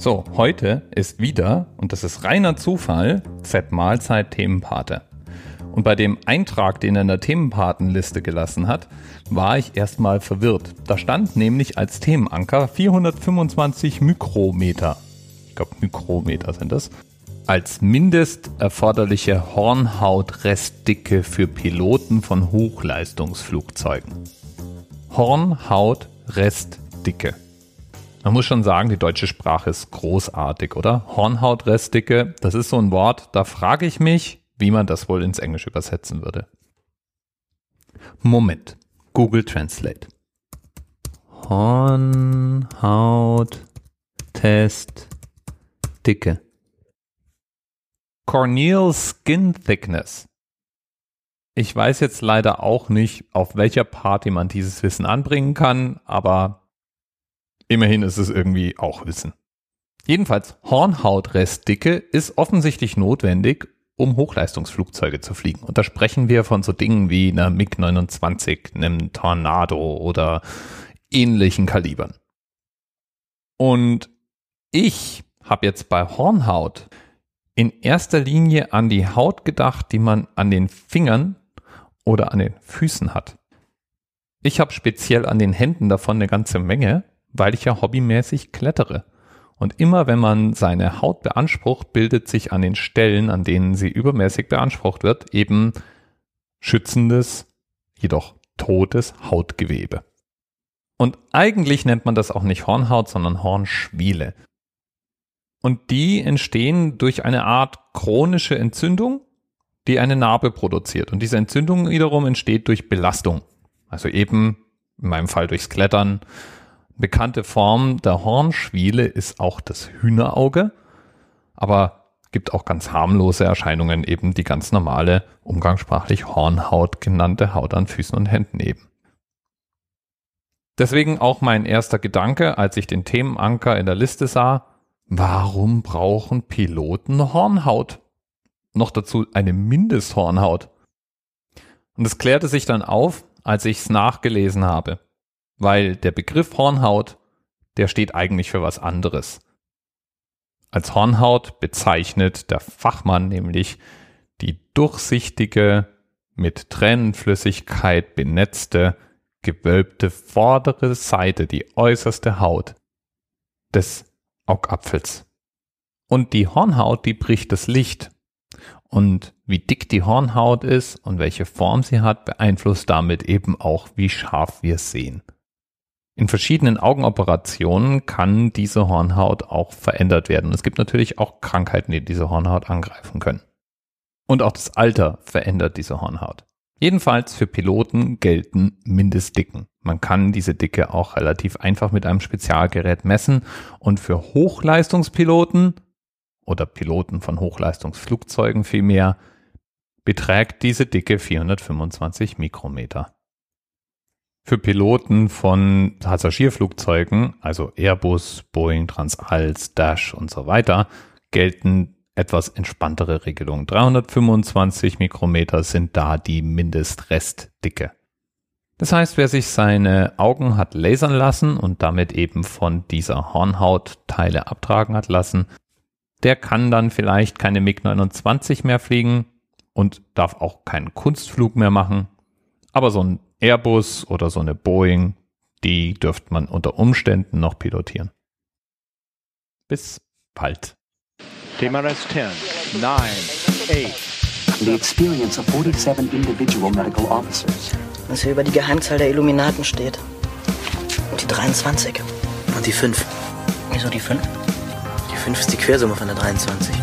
So, heute ist wieder, und das ist reiner Zufall, Z-Mahlzeit Themenpate. Und bei dem Eintrag, den er in der Themenpatenliste gelassen hat, war ich erstmal verwirrt. Da stand nämlich als Themenanker 425 Mikrometer. Ich glaube, Mikrometer sind das. Als mindest erforderliche Hornhautrestdicke für Piloten von Hochleistungsflugzeugen. Hornhautrestdicke. Man muss schon sagen, die deutsche Sprache ist großartig, oder? Hornhautrestdicke, das ist so ein Wort, da frage ich mich, wie man das wohl ins Englische übersetzen würde. Moment. Google Translate. Hornhauttest Dicke. Corneal Skin Thickness. Ich weiß jetzt leider auch nicht, auf welcher Party man dieses Wissen anbringen kann, aber Immerhin ist es irgendwie auch Wissen. Jedenfalls, Hornhautrestdicke ist offensichtlich notwendig, um Hochleistungsflugzeuge zu fliegen. Und da sprechen wir von so Dingen wie einer MiG-29, einem Tornado oder ähnlichen Kalibern. Und ich habe jetzt bei Hornhaut in erster Linie an die Haut gedacht, die man an den Fingern oder an den Füßen hat. Ich habe speziell an den Händen davon eine ganze Menge weil ich ja hobbymäßig klettere. Und immer wenn man seine Haut beansprucht, bildet sich an den Stellen, an denen sie übermäßig beansprucht wird, eben schützendes, jedoch totes Hautgewebe. Und eigentlich nennt man das auch nicht Hornhaut, sondern Hornschwiele. Und die entstehen durch eine Art chronische Entzündung, die eine Narbe produziert. Und diese Entzündung wiederum entsteht durch Belastung. Also eben, in meinem Fall durchs Klettern, bekannte Form der Hornschwiele ist auch das Hühnerauge, aber gibt auch ganz harmlose Erscheinungen, eben die ganz normale, umgangssprachlich Hornhaut genannte Haut an Füßen und Händen eben. Deswegen auch mein erster Gedanke, als ich den Themenanker in der Liste sah, warum brauchen Piloten Hornhaut? Noch dazu eine Mindesthornhaut. Und es klärte sich dann auf, als ich es nachgelesen habe weil der Begriff Hornhaut, der steht eigentlich für was anderes. Als Hornhaut bezeichnet der Fachmann nämlich die durchsichtige, mit Tränenflüssigkeit benetzte, gewölbte vordere Seite, die äußerste Haut des Augapfels. Und die Hornhaut, die bricht das Licht. Und wie dick die Hornhaut ist und welche Form sie hat, beeinflusst damit eben auch, wie scharf wir sehen. In verschiedenen Augenoperationen kann diese Hornhaut auch verändert werden. Es gibt natürlich auch Krankheiten, die diese Hornhaut angreifen können. Und auch das Alter verändert diese Hornhaut. Jedenfalls für Piloten gelten Mindestdicken. Man kann diese Dicke auch relativ einfach mit einem Spezialgerät messen und für Hochleistungspiloten oder Piloten von Hochleistungsflugzeugen vielmehr beträgt diese Dicke 425 Mikrometer. Für Piloten von Passagierflugzeugen, also Airbus, Boeing, Transals, Dash und so weiter, gelten etwas entspanntere Regelungen. 325 Mikrometer sind da die Mindestrestdicke. Das heißt, wer sich seine Augen hat lasern lassen und damit eben von dieser Hornhaut Teile abtragen hat lassen, der kann dann vielleicht keine MiG-29 mehr fliegen und darf auch keinen Kunstflug mehr machen. Aber so ein Airbus oder so eine Boeing, die dürfte man unter Umständen noch pilotieren. Bis bald. TMRS 10, 9, 8. The experience of 47 individual medical officers. Was hier über die Geheimzahl der Illuminaten steht. Und die 23. Und die 5. Wieso die 5? Die 5 ist die Quersumme von der 23.